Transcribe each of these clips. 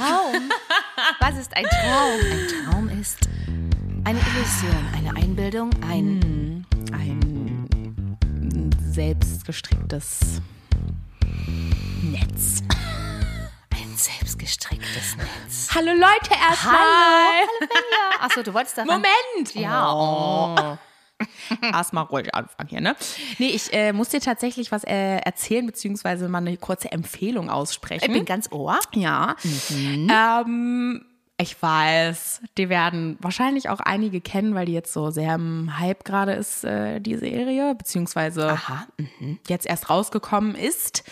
Traum? Was ist ein Traum? Ein Traum ist eine Illusion, eine Einbildung, ein. Ein selbstgestricktes Netz. Ein selbstgestricktes Netz. Hallo Leute, erstmal. Hallo, hallo Finja. Achso, du wolltest da Moment. Ja. Oh. Erstmal ruhig anfangen hier, ne? Nee, ich äh, muss dir tatsächlich was äh, erzählen, beziehungsweise mal eine kurze Empfehlung aussprechen. Ich bin ganz ohr. Ja. Ähm, ich weiß, die werden wahrscheinlich auch einige kennen, weil die jetzt so sehr im Hype gerade ist, äh, die Serie, beziehungsweise Aha. jetzt erst rausgekommen ist.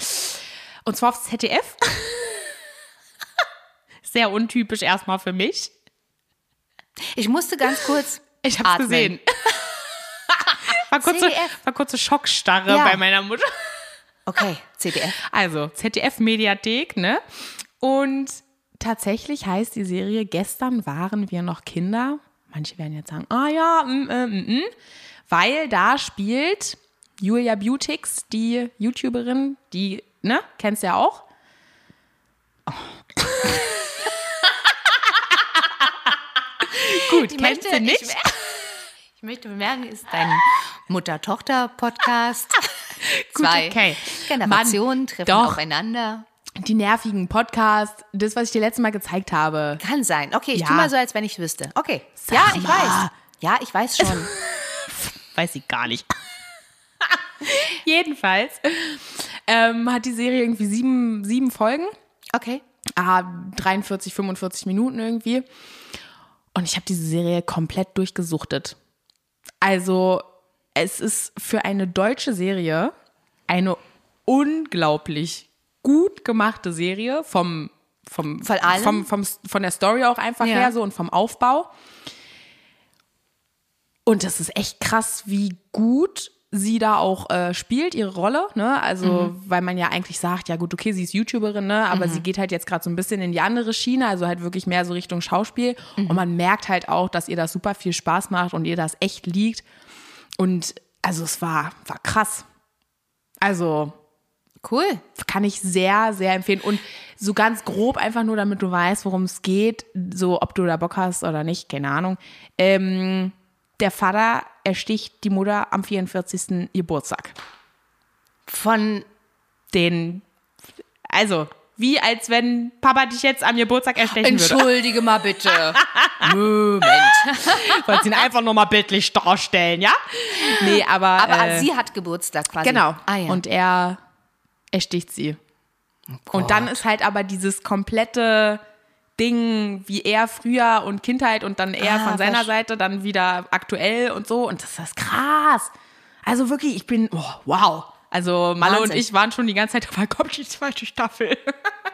Und zwar aufs ZDF. sehr untypisch erstmal für mich. Ich musste ganz kurz. Ich hab's atmen. gesehen. War, kurze, ZDF. war kurze Schockstarre Ja. bei meiner Mutter. Okay, CDF. Also, ZDF-Mediathek, ne? Und tatsächlich heißt die Serie Gestern waren wir noch Kinder. Manche werden jetzt sagen, ah ja, mm, äh, mm, mm. weil da spielt Julia Beautix, die YouTuberin, die, ne, kennst du ja auch. Gut, kennst du nicht? Ich, ich möchte bemerken, ist dein Mutter-Tochter-Podcast. Zwei okay. Generationen Mann, treffen doch. aufeinander. Die nervigen Podcasts, das, was ich dir letztes Mal gezeigt habe. Kann sein. Okay, ich Ja. tu mal so, als wenn ich wüsste. Okay. Sag ja, ich mal. weiß. Ja, ich weiß schon. Weiß ich gar nicht. Jedenfalls ähm, hat die Serie irgendwie sieben, sieben Folgen. Okay. Ah, 43, 45 Minuten irgendwie. Und ich habe diese Serie komplett durchgesuchtet. Also, es ist für eine deutsche Serie eine unglaublich gut gemachte Serie vom, vom, vom, vom, von der Story auch einfach Ja. her so und vom Aufbau. Und das ist echt krass, wie gut sie da auch äh, spielt, ihre Rolle. Ne? Also, weil man ja eigentlich sagt, ja gut, okay, sie ist YouTuberin, ne? aber sie geht halt jetzt gerade so ein bisschen in die andere Schiene, also halt wirklich mehr so Richtung Schauspiel. Und man merkt halt auch, dass ihr das super viel Spaß macht und ihr das echt liegt. Und also es war, war krass. Also Cool. kann ich sehr, sehr empfehlen. Und so ganz grob, einfach nur, damit du weißt, worum es geht, so ob du da Bock hast oder nicht, keine Ahnung. Ähm, der Vater ersticht die Mutter am 44. Geburtstag. Von Den, also, wie als wenn Papa dich jetzt am Geburtstag erstechen würde. Entschuldige mal bitte. Moment. Wollte ihn einfach nur mal bildlich darstellen, ja? Nee, aber. Aber äh, sie hat Geburtstag quasi. Genau. Ah, ja. Und er ersticht sie. und dann ist halt aber dieses komplette Ding, wie er früher und Kindheit und dann er Ah, von seiner Seite dann wieder aktuell und so. Und das ist krass. Also wirklich, ich bin, oh, wow. Also Malle und Wahnsinn. ich waren schon die ganze Zeit, wann kommt die zweite Staffel?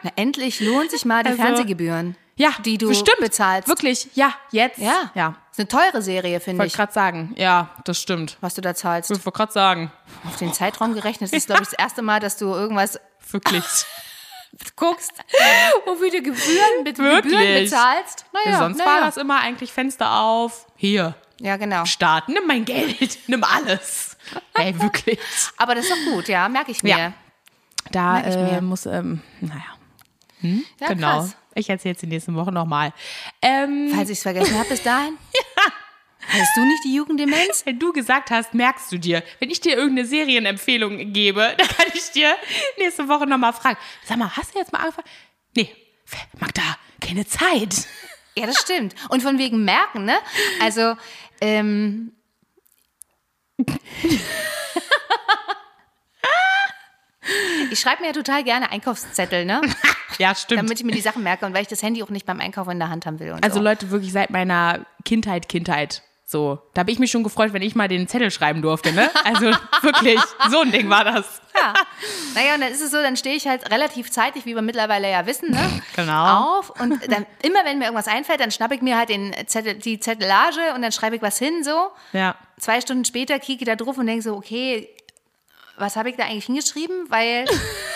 Na, endlich lohnt sich mal die Also- Fernsehgebühren. Ja, die du bestimmt. bezahlst. Wirklich, ja, jetzt. Ja. Ja, Ist eine teure Serie, finde wollte ich, gerade sagen. Ja, das stimmt. was du da zahlst. Ich wollte gerade sagen. Auf den Zeitraum gerechnet. Das ist, glaube ich, das erste Mal, dass du irgendwas Wirklich. guckst, wofür du Gebühren, Gebühren Wirklich? bezahlst. Naja, Sonst naja. war das immer eigentlich Fenster auf. Hier, Ja, genau. Start, nimm mein Geld, nimm alles. Ey, wirklich. Aber das ist doch gut, ja, merke ich mir. Ja. Da ich mir. äh, muss, ähm, naja, Ja, genau. krass. Ich erzähle jetzt die nächsten Wochen nochmal. Ähm, Falls ich es vergessen habe bis dahin. Hattest du nicht die Jugenddemenz? wenn du gesagt hast, merkst du dir, wenn ich dir irgendeine Serienempfehlung gebe, dann kann ich dir nächste Woche nochmal fragen. Sag mal, hast du jetzt mal angefangen? Nee, Magda, keine Zeit. Ja, das stimmt. Und von wegen merken, ne? Also, ähm. Ich schreibe mir ja total gerne Einkaufszettel, ne? Ja, stimmt. Damit ich mir die Sachen merke und weil ich das Handy auch nicht beim Einkaufen in der Hand haben will. Und Also so. Leute, wirklich seit meiner Kindheit, Kindheit. So, da habe ich mich schon gefreut, wenn ich mal den Zettel schreiben durfte, ne? Also wirklich, so ein Ding war das. Ja. Naja, und dann ist es so, dann stehe ich halt relativ zeitig, wie wir mittlerweile ja wissen, ne? Genau. Auf und dann immer, wenn mir irgendwas einfällt, dann schnappe ich mir halt den Zettel, die Zettelage und dann schreibe ich was hin, so. Ja. Zwei Stunden später kicke ich da drauf und denke so, okay, was habe ich da eigentlich hingeschrieben? Weil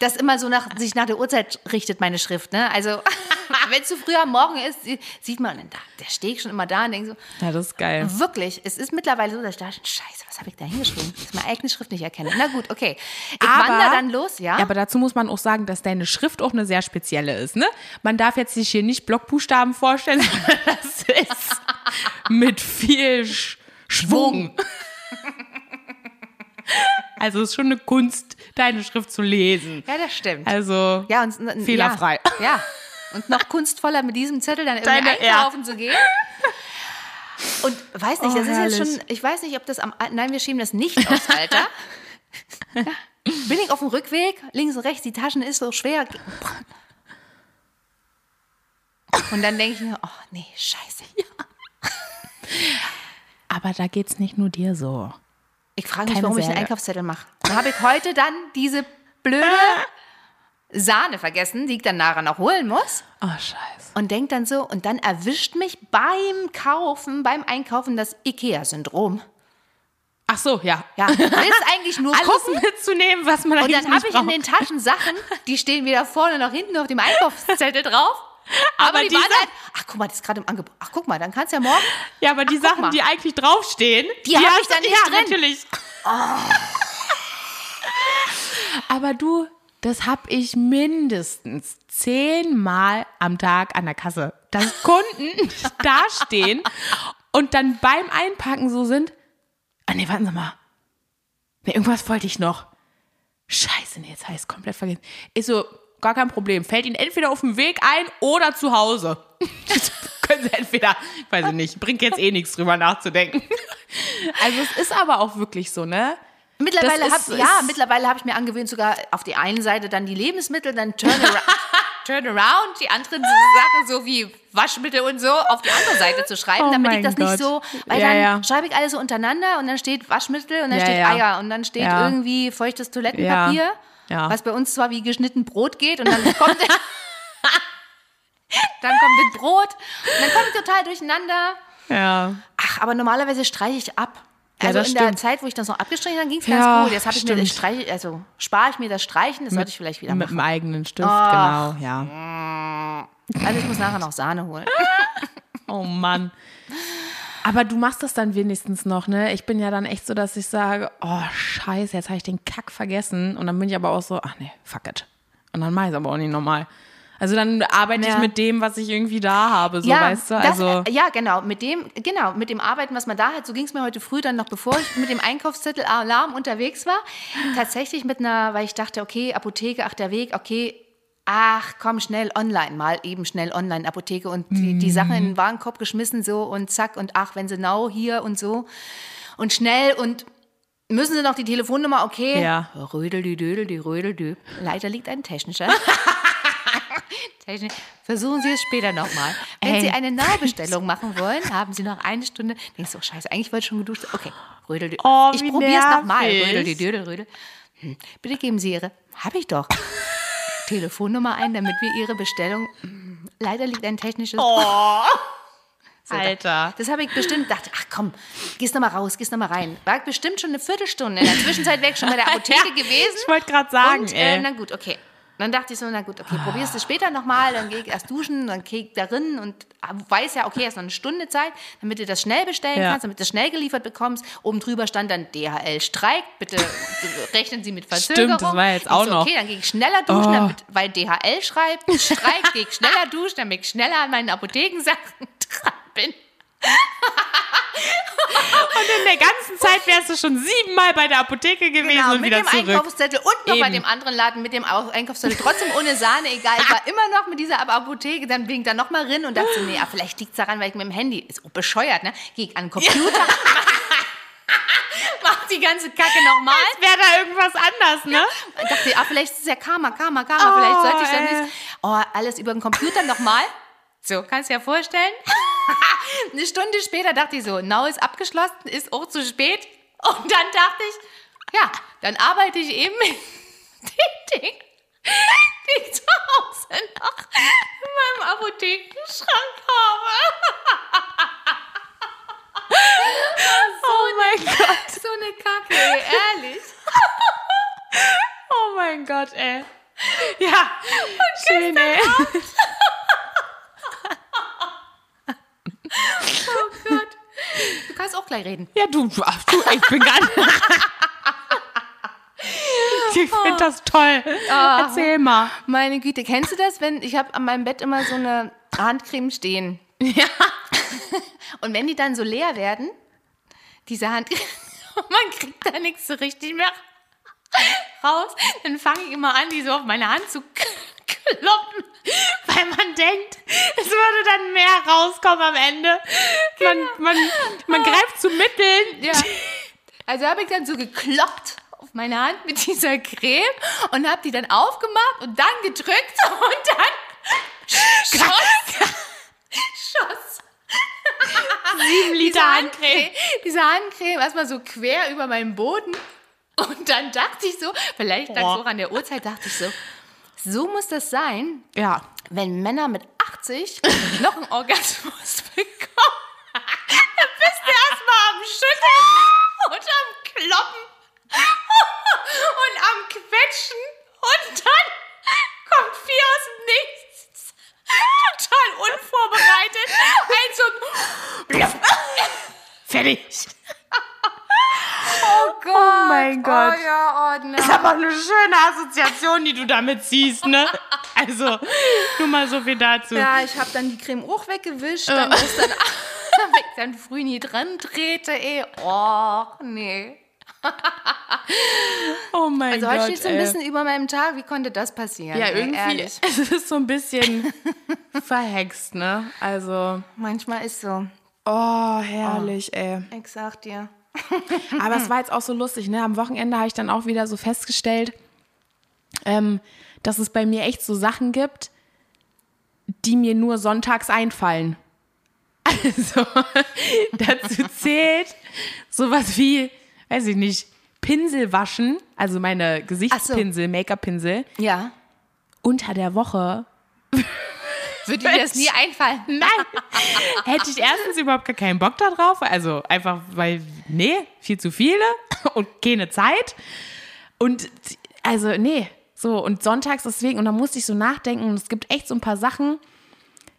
das immer so nach, sich nach der Uhrzeit richtet, meine Schrift. Ne? Also, wenn es zu früh am Morgen ist, sieht man, da, der steht schon immer da und denkt so, Ja, das ist geil. wirklich, es ist mittlerweile so, dass ich dachte, scheiße, was habe ich da hingeschrieben? Dass ich meine eigene Schrift nicht erkenne. Na gut, okay. Ich Aber- wandere dann los, ja? Ja, aber dazu muss man auch sagen, dass deine Schrift auch eine sehr spezielle ist. Ne? Man darf jetzt sich hier nicht Blockbuchstaben vorstellen, sondern das ist mit viel Sch Schwung. Also es ist schon eine Kunst, deine Schrift zu lesen. ja, das stimmt. Also Ja, und, und fehlerfrei. Ja, ja. Und noch kunstvoller mit diesem Zettel dann irgendwie Deine- ja. einkaufen zu gehen. Und weiß nicht, Oh, das ist jetzt herrlich. schon, ich weiß nicht, ob das am, nein, wir schieben das nicht aufs Alter. Bin ich auf dem Rückweg, links und rechts, die Taschen ist so schwer. Und dann denke ich mir, oh nee, scheiße. Aber da geht's nicht nur dir so. Ich frage mich, Keine warum ich einen. Einkaufszettel mache. Dann habe ich heute dann diese blöde Sahne vergessen, die ich dann nachher noch holen muss. Oh, scheiße. Und denkt dann so, und dann erwischt mich beim Kaufen, beim Einkaufen das IKEA-Syndrom. Ach so, ja. Ja, willst eigentlich nur Alles gucken. mitzunehmen, was man Und eigentlich dann habe ich in braucht. den Taschen Sachen, die stehen weder vorne noch hinten auf dem Einkaufszettel drauf. Aber, Aber die die waren halt, ach guck mal, das ist gerade im Angebot. Ach guck mal, dann kannst du ja morgen. Ja, aber die Ach, Sachen, die eigentlich draufstehen, Die hab ich hast da du- nicht ja, drin. natürlich. Aber du, das hab ich mindestens zehnmal am Tag an der Kasse, dass Kunden dastehen und dann beim Einpacken so sind. Ah nee, warten Sie mal. Nee, irgendwas wollte ich noch. Scheiße, nee, jetzt habe ich es komplett vergessen. Ist so, gar kein Problem. Fällt Ihnen entweder auf dem Weg ein oder zu Hause. Können Sie entweder, weiß ich nicht, bringt jetzt eh nichts drüber nachzudenken. Also es ist aber auch wirklich so, ne? Mittlerweile habe ist- ja, ist- mittlerweile habe ich mir angewöhnt, sogar auf die eine Seite dann die Lebensmittel, dann Turnaround, Turnaround die anderen Sachen so wie Waschmittel und so auf die andere Seite zu schreiben, Oh damit ich das nicht Gott. so, weil Ja, dann ja. schreibe ich alles so untereinander und dann steht Waschmittel und dann Ja, steht ja. Eier und dann steht Ja. irgendwie feuchtes Toilettenpapier, Ja. Was bei uns zwar wie geschnitten Brot geht und dann kommt dann kommt das Brot und dann komme ich total durcheinander. Ja. Ach, aber normalerweise streiche ich ab. Ja, Also in der stimmt. Zeit, wo ich das noch abgestrichen habe, ging es Ja, ganz gut. Jetzt habe ich mir das stimmt. Streich, also spare ich mir das Streichen, das sollte ich vielleicht wieder Mit machen. dem eigenen Stift, genau, ja. Also ich muss nachher noch Sahne holen. Oh Mann. Aber du machst das dann wenigstens noch, ne? Ich bin ja dann echt so, dass ich sage, oh scheiße, jetzt habe ich den Kack vergessen. Und dann bin ich aber auch so, ach nee, fuck it. Und dann mache ich es aber auch nicht normal. Also dann arbeite ich Ja. mit dem, was ich irgendwie da habe, so weißt du. Also das, ja, genau. Mit dem, genau, mit dem Arbeiten, was man da hat, so ging es mir heute früh dann noch, bevor ich mit dem Einkaufszettel Alarm unterwegs war. Tatsächlich mit einer, weil ich dachte, okay, Apotheke, ach der Weg, okay, ach komm, schnell online, mal eben schnell online Apotheke und die, die Sachen in den Warenkorb geschmissen so und zack und ach, wenn sie now hier und so und schnell und müssen sie noch die Telefonnummer, okay. Ja. Rödel, die Dödel, die Rödel, die. Leider liegt ein technischer. Technisch. Versuchen Sie es später nochmal. Wenn Ey. Sie eine Nahbestellung machen wollen, haben Sie noch eine Stunde. Denkst du, oh, scheiße, eigentlich wollte ich schon geduscht. Okay, Rödel, Dödel. Oh, ich probiere es nochmal. Rödel, die Dödel, Rödel. Hm. Bitte geben Sie Ihre, habe ich doch, Telefonnummer ein, damit wir Ihre Bestellung. Hm, Leider liegt ein technisches. Oh. So, Alter. Das habe ich bestimmt gedacht, ach komm, gehst noch mal raus, gehst noch mal rein. War bestimmt schon eine Viertelstunde. In der Zwischenzeit wäre ich schon bei der Apotheke gewesen. Ich wollte gerade sagen, Und äh, ey. na gut, okay. Dann dachte ich so, na gut, okay, probierst du später nochmal, dann gehe ich erst duschen, dann gehe ich darin und weiß ja, okay, hast noch eine Stunde Zeit, damit du das schnell bestellen Ja. kannst, damit du das schnell geliefert bekommst. Oben drüber stand dann DHL streikt, bitte rechnen Sie mit Verzögerung. Stimmt, das war jetzt auch so, noch. Okay, dann gehe ich schneller duschen, Oh. damit, weil DHL schreibt, streikt, gehe ich schneller duschen, damit ich schneller an meinen Apothekensachen dran bin. Und in der ganzen Zeit wärst du schon siebenmal bei der Apotheke gewesen Genau, und mit wieder dem zurück. Einkaufszettel und noch bei Eben. dem anderen Laden mit dem Au- Einkaufszettel, trotzdem ohne Sahne, egal. Ich war immer noch mit dieser Apotheke, dann bin ich da noch mal rein und dachte nee, vielleicht liegt es daran, weil ich mit dem Handy, ist auch bescheuert, ne? Gehe ich an den Computer, mach die ganze Kacke nochmal. Wäre da irgendwas anders, ne? Und dachte, ah, vielleicht ist es ja Karma, Karma, Karma, vielleicht sollte ich ey. nicht. Oh, alles über den Computer nochmal. So, kannst du dir vorstellen? Eine Stunde später dachte ich so, now ist abgeschlossen, ist auch zu spät. Und dann dachte ich, ja, dann arbeite ich eben mit den Dingen, die ich zu Hause noch in meinem Apothekenschrank habe. Oh mein Gott. So eine Kacke, ey, ehrlich. Oh mein Gott, ey. Ja, schön, ey. Du kannst auch gleich reden. Ja, du, ach, du ich bin gar nicht. Ich finde das toll. Erzähl mal. Meine Güte, kennst du das, wenn ich habe an meinem Bett immer so eine Handcreme stehen? Ja. Und wenn die dann so leer werden, diese Handcreme, man kriegt da nichts so richtig mehr raus, dann fange ich immer an, die so auf meine Hand zu kloppen. Weil man denkt, es würde dann mehr rauskommen am Ende. Man, man, man greift zu Mitteln. Ja. Also habe ich dann so gekloppt auf meine Hand mit dieser Creme und habe die dann aufgemacht und dann gedrückt und dann schoss, schoss Sieben Liter Handcreme. Diese Handcreme erstmal so quer über meinen Boden. Und dann dachte ich so, vielleicht lag es auch an der Uhrzeit, dachte ich so, so muss das sein, Ja. wenn Männer mit 80 noch einen Orgasmus bekommen. Dann bist du erstmal am Schütteln und am Kloppen und am Quetschen und dann kommt viel aus dem Nichts. Total unvorbereitet. Ein so ein Fertig. Oh Gott. Oh mein Gott. Oh ja, oh. Das ist aber eine schöne Assoziation, die du damit ziehst, ne? Also, nur mal so viel dazu. Ja, ich habe dann die Creme auch weggewischt, dann ist dann, wenn ich dann früh nie dran trete, ey. Oh, nee. Oh mein Also Gott. heute steht so ein ey. bisschen über meinem Tag. Wie konnte das passieren? Ja, ey, irgendwie. Ehrlich. Es ist so ein bisschen verhext, ne? Also, Manchmal ist so. oh, herrlich, ey. Ich sag dir. Aber es war jetzt auch so lustig, ne? Am Wochenende habe ich dann auch wieder so festgestellt, ähm, dass es bei mir echt so Sachen gibt, die mir nur sonntags einfallen. Also, dazu zählt sowas wie, weiß ich nicht, Pinsel waschen, also meine Gesichtspinsel, Make-up-Pinsel, Ja. unter der Woche Würde dir das nie einfallen? Nein. Hätte ich erstens überhaupt gar keinen Bock da drauf. Also einfach, weil, nee, viel zu viele und keine Zeit. Und also, nee. So, und sonntags deswegen, und da musste ich so nachdenken, und es gibt echt so ein paar Sachen,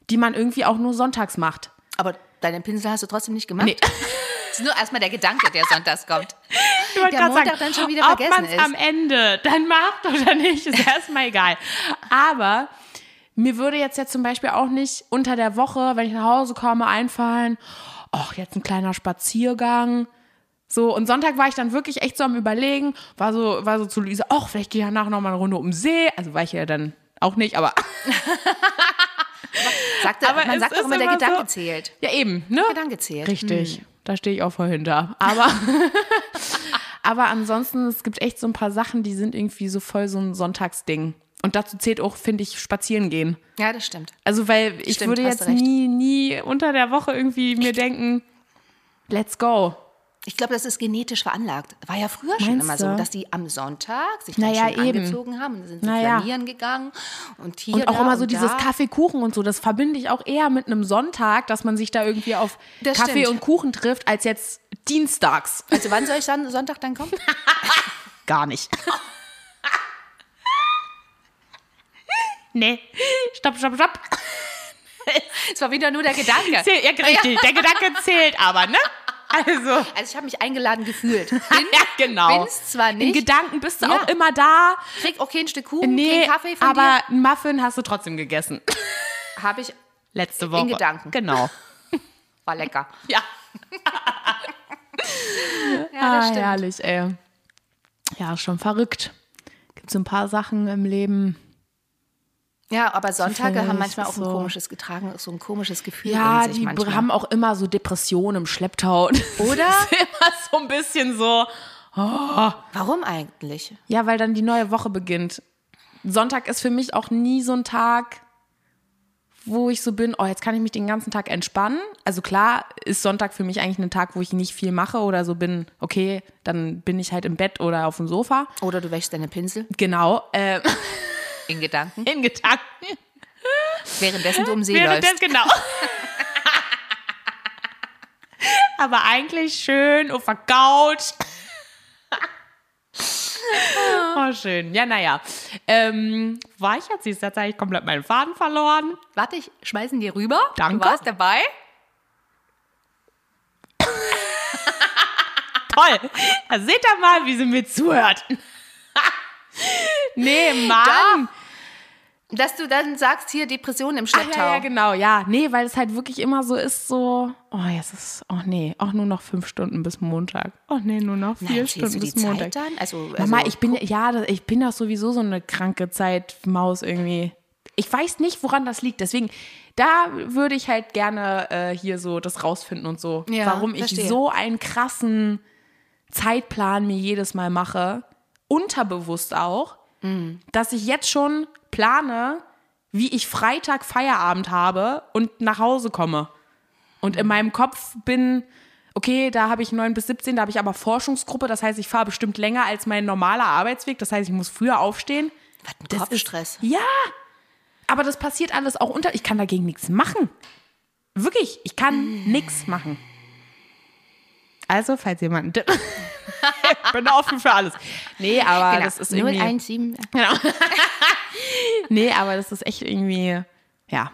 die man irgendwie auch nur sonntags macht. Aber deinen Pinsel hast du trotzdem nicht gemacht? Nee. Das ist nur erstmal der Gedanke, der sonntags kommt. Ich wollte Der grad Montag dann schon wieder ob vergessen man's ist. am Ende dann macht oder nicht, ist erstmal egal. Aber mir würde jetzt ja zum Beispiel auch nicht unter der Woche, wenn ich nach Hause komme, einfallen, ach, jetzt ein kleiner Spaziergang. So, und Sonntag war ich dann wirklich echt so am Überlegen, war so, war so zu Luise, ach, vielleicht gehe ich danach noch mal eine Runde um den See. Also war ich ja dann auch nicht, aber Sagte, Aber man sagt auch immer, der Gedanke so- zählt. ja eben, ne? Gedanke zählt. Richtig, da stehe ich auch voll hinter. Aber, aber ansonsten, es gibt echt so ein paar Sachen, die sind irgendwie so voll so ein Sonntagsding. Und dazu zählt auch, finde ich, spazieren gehen. Ja, das stimmt. Also, weil ich Stimmt, würde jetzt nie, nie unter der Woche irgendwie mir denken, let's go. Ich glaube, das ist genetisch veranlagt. War ja früher schon Meinst immer so, dass die am Sonntag sich dann Naja, schön eben. angezogen haben und dann sind sie Naja. flanieren gegangen und hier Und auch immer so dieses da. Kaffeekuchen und so, das verbinde ich auch eher mit einem Sonntag, dass man sich da irgendwie auf Das Kaffee stimmt. und Kuchen trifft, als jetzt dienstags. Also wann soll ich dann Sonntag dann kommen? Gar nicht. nee. Stopp, stopp, stopp. Es war wieder nur der Gedanke. Zähl, ja, richtig. Der Gedanke zählt aber, ne? Also. Also ich habe mich eingeladen gefühlt. Bin, ja, genau. bin's zwar In nicht, Gedanken bist du Ja. auch immer da. krieg okay ein Stück Kuchen, Nee, Kaffee von aber einen Muffin hast du trotzdem gegessen. dir. Habe ich, Letzte Woche. Gedanken. Genau. war lecker. Ja. Ja, ah, das stimmt. herrlich, ey. Ja, schon verrückt. Gibt so ein paar Sachen im Leben. Ja, aber Sonntage haben manchmal auch so- ein komisches getragen, so ein komisches Gefühl Ja, die manchmal. haben auch immer so Depressionen im Schlepptau. Oder? Immer so ein bisschen so. Warum eigentlich? Ja, weil dann die neue Woche beginnt. Sonntag ist für mich auch nie so ein Tag, wo ich so bin, oh, jetzt kann ich mich den ganzen Tag entspannen. Also klar ist Sonntag für mich eigentlich ein Tag, wo ich nicht viel mache oder so bin, okay, dann bin ich halt im Bett oder auf dem Sofa. Oder du wäschst deine Pinsel Genau, äh, in Gedanken, in Gedanken. währenddessen du um See Während läufst. genau. Aber eigentlich schön auf der Couch. Oh, schön. Ja, naja. Ähm, war ich jetzt? Siehst du, Jetzt habe ich komplett meinen Faden verloren. Warte, ich schmeißen dir rüber. Danke. Du warst dabei. Toll. Da seht ihr mal, wie sie mir zuhört. nee, Mann. Dass du dann sagst, hier Depression im Schlepptau. ja, ja, genau, ja. Nee, weil es halt wirklich immer so ist, so, oh, jetzt ist, oh nee, auch nur noch fünf Stunden bis Montag. Oh nee, nur noch vier zählst Stunden bis Montag. Zeit dann? Also, Mama, also, ich bin, ja, ich bin doch sowieso so eine kranke Zeitmaus irgendwie. Ich weiß nicht, woran das liegt. Deswegen, da würde ich halt gerne äh, hier so das rausfinden und so. Ja, warum ich verstehe. so einen krassen Zeitplan mir jedes Mal mache. Unterbewusst auch. Mhm. Dass ich jetzt schon plane, wie ich Freitag Feierabend habe und nach Hause komme. Und in meinem Kopf bin, okay, da habe ich 9 bis 17, da habe ich aber Forschungsgruppe. Das heißt, ich fahre bestimmt länger als mein normaler Arbeitsweg. Das heißt, ich muss früher aufstehen. was ein Das Kopfstress. Ja, aber das passiert alles auch unter. Ich kann dagegen nichts machen. Wirklich, ich kann nichts machen. Also, falls jemand ich bin offen für alles. Nee, aber Genau. das ist irgendwie. 017. Genau. nee, aber das ist echt irgendwie, ja,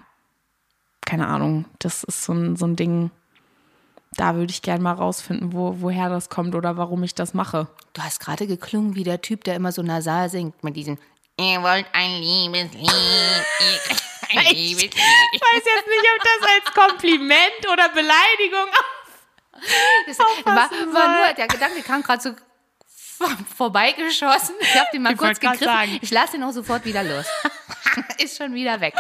keine Ahnung. Das ist so ein, so ein Ding, da würde ich gerne mal rausfinden, wo, woher das kommt oder warum ich das mache. Du hast gerade geklungen wie der Typ, der immer so nasal singt mit diesem Ihr wollt ein Liebeslied. Ein Liebeslied. Ich weiß jetzt nicht, ob das als Kompliment oder Beleidigung Das war, war nur, der Gedanke kam gerade so vor- vorbeigeschossen. Ich habe den mal Ich kurz gegriffen. sagen. Ich lasse ihn auch sofort wieder los. Ist schon wieder weg.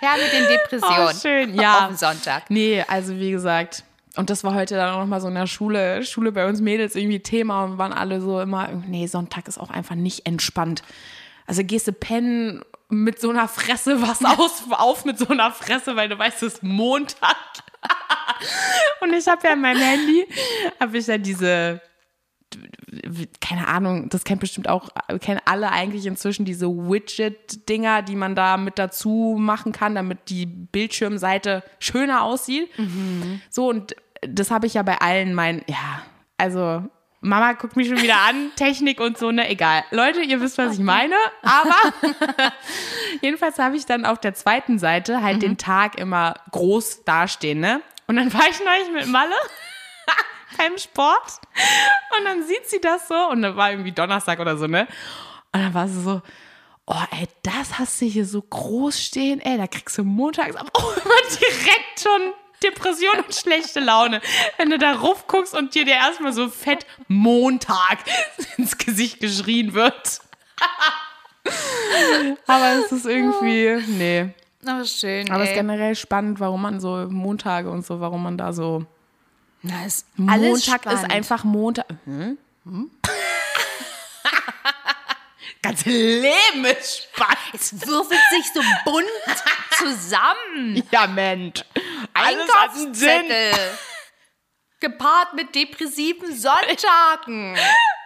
Ja, mit den Depressionen. Oh, schön, ja. Auf dem Sonntag. Nee, also wie gesagt, und das war heute dann auch noch mal so in der Schule, Schule bei uns Mädels irgendwie Thema und waren alle so immer, nee, Sonntag ist auch einfach nicht entspannt. Also gehst du pennen mit so einer Fresse, was aus, auf mit so einer Fresse, weil du weißt, es ist Montag. und ich habe ja in meinem Handy, habe ich ja diese, keine Ahnung, das kennt bestimmt auch, kennen alle eigentlich inzwischen diese Widget-Dinger, die man da mit dazu machen kann, damit die Bildschirmseite schöner aussieht. So, und das habe ich ja bei allen meinen, ja, also Mama guckt mich schon wieder an, Technik und so, ne, egal. Leute, ihr wisst, was ich meine, aber jedenfalls habe ich dann auf der zweiten Seite halt den Tag immer groß dastehen, ne? Und dann war ich neulich mit Malle beim Sport und dann sieht sie das so und dann war irgendwie Donnerstag oder so, ne? Und dann war sie so, oh ey, das hast du hier so groß stehen, ey, da kriegst du montags auch immer direkt schon Depression und schlechte Laune, wenn du da guckst und dir der erstmal so fett Montag ins Gesicht geschrien wird. aber es ist irgendwie, nee. Oh, schön. Aber es ist generell spannend, warum man so Montage und so, warum man da so Na, ist alles Montag ist spannend. einfach Montag. Hm? Ganze Leben ist spannend. Es würfelt sich so bunt zusammen. Ja, Mensch. Alles. Einkaufszettel. Gepaart mit depressiven Sonntagen.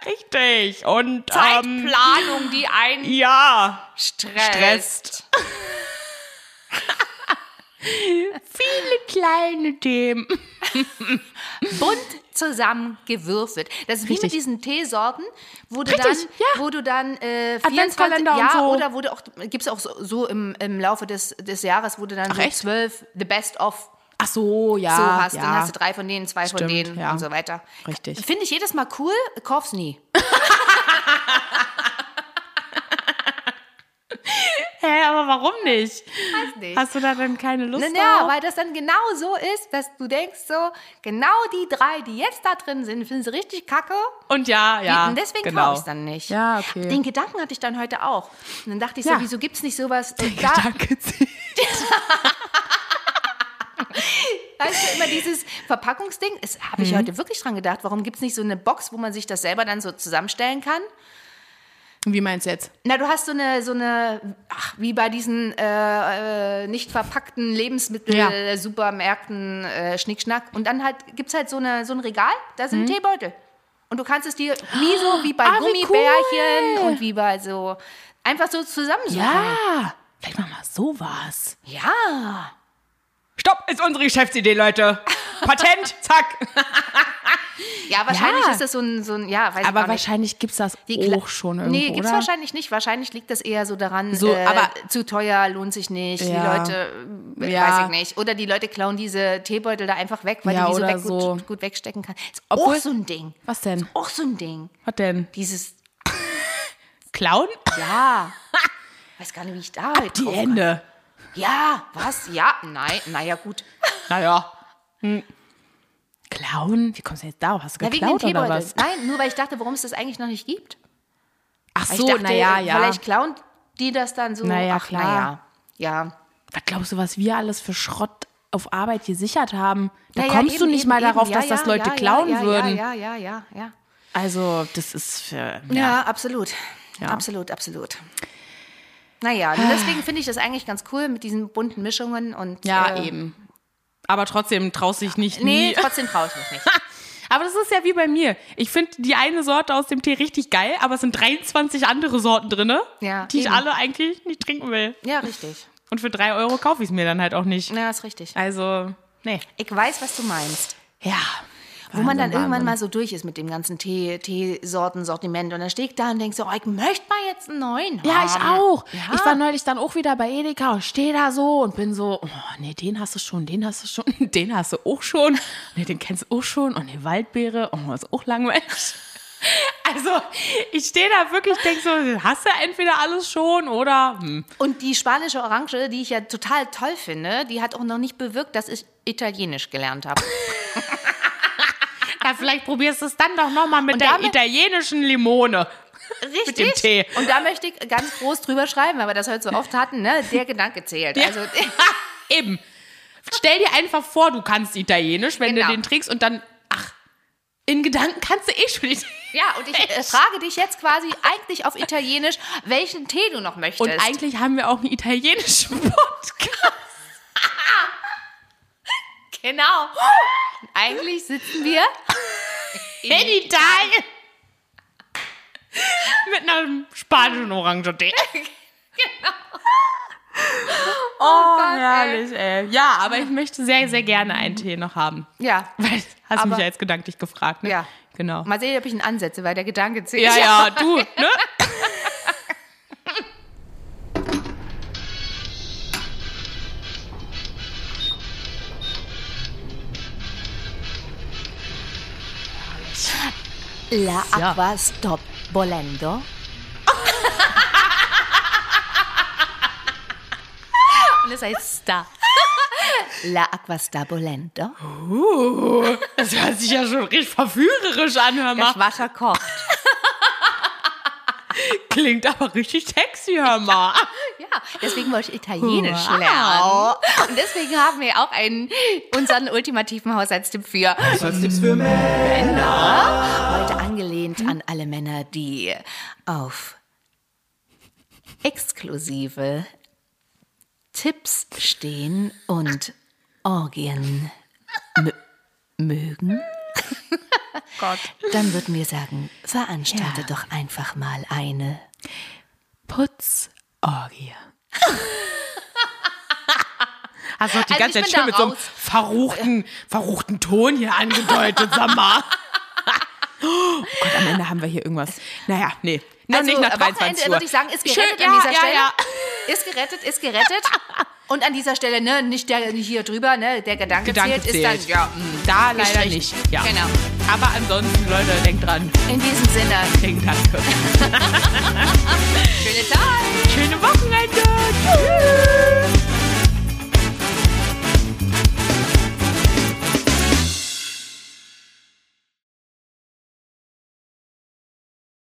Richtig. Und ähm, Zeitplanung, die einen ja, stresst. stresst. Viele kleine Themen. Bunt zusammengewürfelt. Das ist wie Richtig. mit diesen Teesorten, wo du Richtig, dann, ja. wo du dann äh, 24, Adventskalender und ja, so. oder wo du auch, gibt es auch so, so im, im Laufe des, des Jahres, wo du dann Ach, so echt? zwölf, the best of Ach so, ja. so hast. ja. Dann hast du drei von denen, zwei von Stimmt, denen ja. und so weiter. Richtig. Finde ich jedes Mal cool, kauf's nie. Aber warum nicht? Weiß nicht. Hast du da dann keine Lust Ja, drauf? weil das dann genau so ist, dass du denkst so, genau die drei, die jetzt da drin sind, finden sie richtig kacke. Und ja, ja. und deswegen genau. kaufe ich es dann nicht. Ja, okay. Den Gedanken hatte ich dann heute auch. Und dann dachte ich Ja. so, wieso gibt es nicht sowas? Und da, Gedanke weißt du, immer dieses Verpackungsding, das habe Mhm. ich heute wirklich dran gedacht. Warum gibt es nicht so eine Box, wo man sich das selber dann so zusammenstellen kann? Wie meinst du jetzt? Na, du hast so eine, so eine, ach, wie bei diesen äh, äh, nicht verpackten Lebensmittel, Ja. äh, äh, Schnickschnack. Und dann halt gibt es halt so, eine, so ein Regal, da sind Teebeutel. Und du kannst es dir wie so, wie bei Mhm. Ah, Gummibärchen cool. und wie bei so, einfach so zusammensuchen. Ja. Vielleicht machen wir sowas. Ja. Stopp, ist unsere Geschäftsidee, Leute. Patent, zack. Ja, wahrscheinlich Ja. ist das so ein, so ein ja, weiß Aber wahrscheinlich gibt es das Die auch schon irgendwo, Nee, gibt's oder? wahrscheinlich nicht. Wahrscheinlich liegt das eher so daran, So, äh, aber- zu teuer, lohnt sich nicht. Die Ja. Leute, äh, Ja. weiß ich nicht. Oder die Leute klauen diese Teebeutel da einfach weg, weil Ja, die die so, weg, so. Gut, gut wegstecken kann. Ist Obwohl- auch so ein Ding. Was denn? Auch so ein Ding. Was denn? Dieses, Klauen? ja. weiß gar nicht, wie ich da heute Die Hände. Ja, was? Ja, nein, naja, gut. Naja. Hm. Klauen? Wie kommst du jetzt darauf? Hast du Ja, geklaut oder Teebeuteln. was? Nein, nur weil ich dachte, warum es das eigentlich noch nicht gibt. Ach Weil so, naja, ja. vielleicht klauen die das dann so. Naja, Ach, klar. naja. Ja. Was glaubst du, was wir alles für Schrott auf Arbeit gesichert haben? Da Ja, ja, kommst du eben, nicht eben, mal eben. darauf, Ja, dass das ja, Leute ja, klauen ja, würden. Ja, ja, ja, ja, ja. Also, das ist für. Ja, absolut. Absolut, absolut. Naja, deswegen finde ich das eigentlich ganz cool mit diesen bunten Mischungen und. Ja, äh, eben. Aber trotzdem traust dich nicht Nee, nie. trotzdem traue ich mich nicht. Aber das ist ja wie bei mir. Ich finde die eine Sorte aus dem Tee richtig geil, aber es sind 23 andere Sorten drin, Ja, die ich eben. alle eigentlich nicht trinken will. Ja, richtig. Und für drei Euro kaufe ich es mir dann halt auch nicht. Ja, ist richtig. Also, nee. Ich weiß, was du meinst. Ja. Wo man dann Wahnsinn, irgendwann mal so durch ist mit dem ganzen Tee, Teesorten, Sortiment. Und dann stehe ich da und denke so, oh, ich möchte mal jetzt einen neuen haben. Ja, ich auch. Ja. Ich war neulich dann auch wieder bei Edeka und stehe da so und bin so, oh, nee, den hast du schon, den hast du schon, den hast du auch schon. Nee, den kennst du auch schon. Und die Waldbeere, oh, ist auch langweilig. Also, ich stehe da wirklich, denke so, hast du entweder alles schon oder, hm. Und die spanische Orange, die ich ja total toll finde, die hat auch noch nicht bewirkt, dass ich Italienisch gelernt habe. Ja, vielleicht probierst du es dann doch nochmal mit Und der damit- italienischen Limone. Richtig. Mit dem Tee. Und da möchte ich ganz groß drüber schreiben, weil wir das heute so oft hatten, ne? Der Gedanke zählt. Also, Eben. Stell dir einfach vor, du kannst Italienisch, wenn Genau. du den trinkst und dann, ach, in Gedanken kannst du eh schon Italienisch. ja, und ich äh, frage dich jetzt quasi eigentlich auf Italienisch, welchen Tee du noch möchtest. Und eigentlich haben wir auch einen italienischen Podcast. genau. Eigentlich sitzen wir In Italien. Mit einem spanischen Orangentee. Oh, Gott, Herrlich, ey. Ja, aber ich möchte sehr, sehr gerne einen Tee noch haben. Ja. Weil, hast du mich Aber- ja jetzt gedanklich gefragt, ne? Ja. Genau. Mal sehen, ob ich ihn ansetze, weil der Gedanke zählt. Ja, ja, du, ne? La acqua stop bolendo. Und das heißt Sta. La acqua sta bolendo. Uh, das hört sich ja schon richtig verführerisch an, hör mal. Das Wasser kocht. Klingt aber richtig sexy, hör mal. Ja, deswegen wollte ich Italienisch Wow. lernen. Und deswegen haben wir auch einen, unseren ultimativen Haushaltstipp für Haushaltstipps für Männer. heute angelehnt an alle Männer, die auf exklusive Tipps stehen und Orgien mö- mögen. Gott. Dann würden wir sagen, veranstalte doch einfach mal eine. Putzorgie. Hast du die Also ganze Zeit schön mit so einem verruchten, verruchten Ton hier angedeutet, sag mal. Oh Gott, am Ende haben wir hier irgendwas. Naja, nee. Noch Also, nicht nach Wochenende 23 Uhr. würde ich sagen, ist Schön, gerettet ja, an dieser ja, Stelle. Ja. Ist gerettet, ist gerettet. Und an dieser Stelle, ne, nicht der nicht hier drüber, ne, der Gedanke, Gedanke zählt, zählt. ist dann, ja, mh, Da leider gestrichen. nicht. Ja. Genau. Aber ansonsten, Leute, denkt dran. In diesem Sinne, Denkt danke. schöne Zeit. Schöne Wochenende. Tschüss.